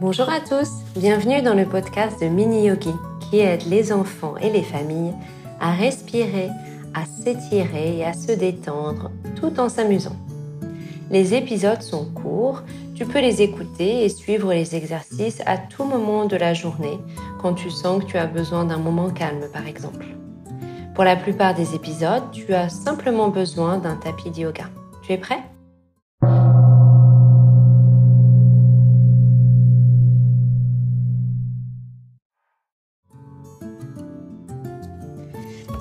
Bonjour à tous, bienvenue dans le podcast de Mini Yogi qui aide les enfants et les familles à respirer, à s'étirer et à se détendre tout en s'amusant. Les épisodes sont courts, tu peux les écouter et suivre les exercices à tout moment de la journée quand tu sens que tu as besoin d'un moment calme par exemple. Pour la plupart des épisodes, tu as simplement besoin d'un tapis de yoga. Tu es prêt?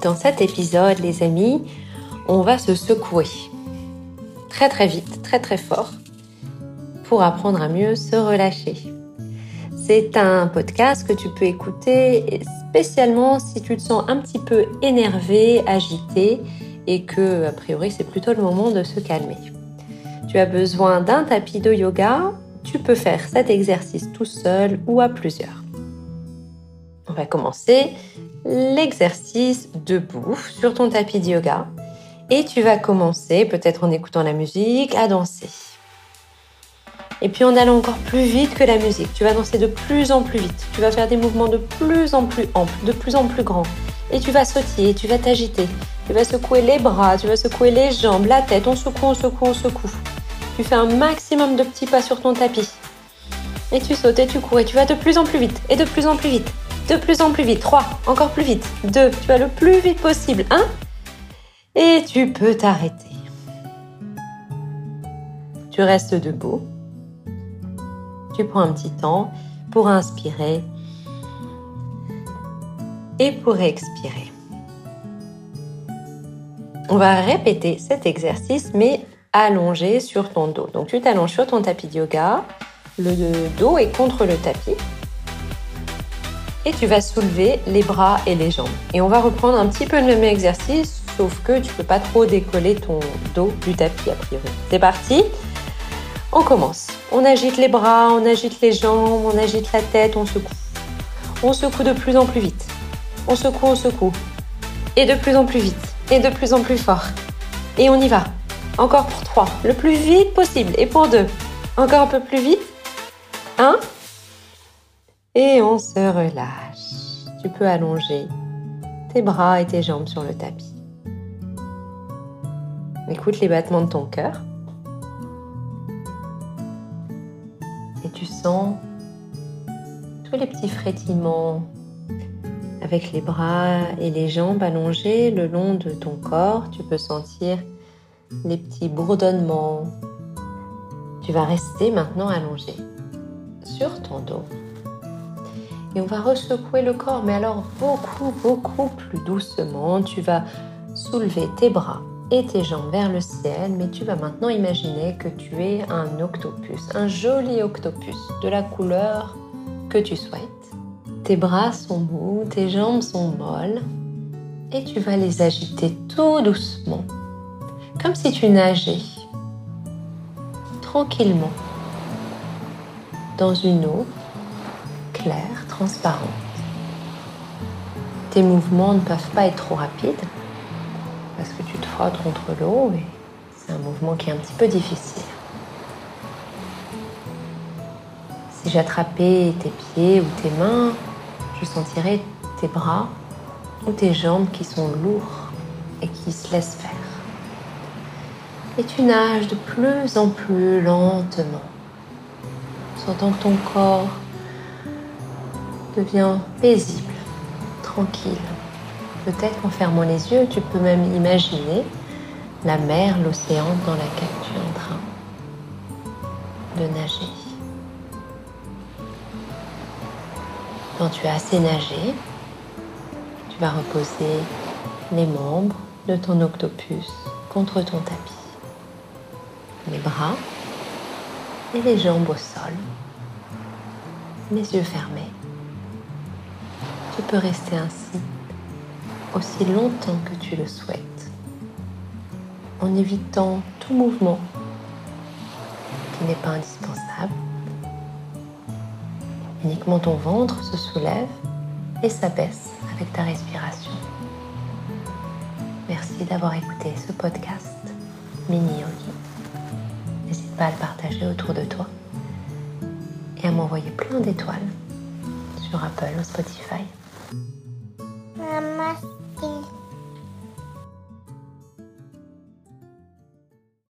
Dans cet épisode, les amis, on va se secouer très très vite, très très fort, pour apprendre à mieux se relâcher. C'est un podcast que tu peux écouter spécialement si tu te sens un petit peu énervé, agité et que, a priori, c'est plutôt le moment de se calmer. Tu as besoin d'un tapis de yoga. Tu peux faire cet exercice tout seul ou à plusieurs. On va commencer l'exercice debout sur ton tapis de yoga et tu vas commencer, peut-être en écoutant la musique, à danser. Et puis en allant encore plus vite que la musique, tu vas danser de plus en plus vite. Tu vas faire des mouvements de plus en plus amples, de plus en plus grands. Et tu vas sautiller, tu vas t'agiter, tu vas secouer les bras, tu vas secouer les jambes, la tête, on secoue, on secoue, on secoue. Tu fais un maximum de petits pas sur ton tapis. Et tu sautes et tu cours et tu vas de plus en plus vite et de plus en plus vite de plus en plus vite. 3, encore plus vite. 2, tu vas le plus vite possible. 1, et tu peux t'arrêter. Tu restes debout. Tu prends un petit temps pour inspirer et pour expirer. On va répéter cet exercice, mais allongé sur ton dos. Donc tu t'allonges sur ton tapis de yoga. Le dos est contre le tapis et tu vas soulever les bras et les jambes. Et on va reprendre un petit peu le même exercice, sauf que tu peux pas trop décoller ton dos du tapis a priori. C'est parti On commence. On agite les bras, on agite les jambes, on agite la tête, on secoue. On secoue de plus en plus vite. On secoue, on secoue. Et de plus en plus vite. Et de plus en plus fort. Et on y va. Encore pour trois. Le plus vite possible. Et pour deux. Encore un peu plus vite. Un et on se relâche. Tu peux allonger tes bras et tes jambes sur le tapis. Écoute les battements de ton cœur. Et tu sens tous les petits frétillements avec les bras et les jambes allongés le long de ton corps. Tu peux sentir les petits bourdonnements. Tu vas rester maintenant allongé sur ton dos et on va ressecouer le corps, mais alors beaucoup, beaucoup plus doucement. Tu vas soulever tes bras et tes jambes vers le ciel, mais tu vas maintenant imaginer que tu es un octopus, un joli octopus de la couleur que tu souhaites. Tes bras sont mous, tes jambes sont molles, et tu vas les agiter tout doucement, comme si tu nageais tranquillement dans une eau transparente. Tes mouvements ne peuvent pas être trop rapides parce que tu te frottes contre l'eau et c'est un mouvement qui est un petit peu difficile. Si j'attrapais tes pieds ou tes mains, je sentirais tes bras ou tes jambes qui sont lourds et qui se laissent faire. Et tu nages de plus en plus lentement, sentant ton corps devient paisible, tranquille. Peut-être qu'en fermant les yeux, tu peux même imaginer la mer, l'océan dans laquelle tu es en train de nager. Quand tu as assez nagé, tu vas reposer les membres de ton octopus contre ton tapis. Les bras et les jambes au sol, les yeux fermés tu peux rester ainsi aussi longtemps que tu le souhaites, en évitant tout mouvement qui n'est pas indispensable. Uniquement ton ventre se soulève et s'abaisse avec ta respiration. Merci d'avoir écouté ce podcast Mini Yogi. N'hésite pas à le partager autour de toi. et à m'envoyer plein d'étoiles sur Apple ou Spotify. Mama.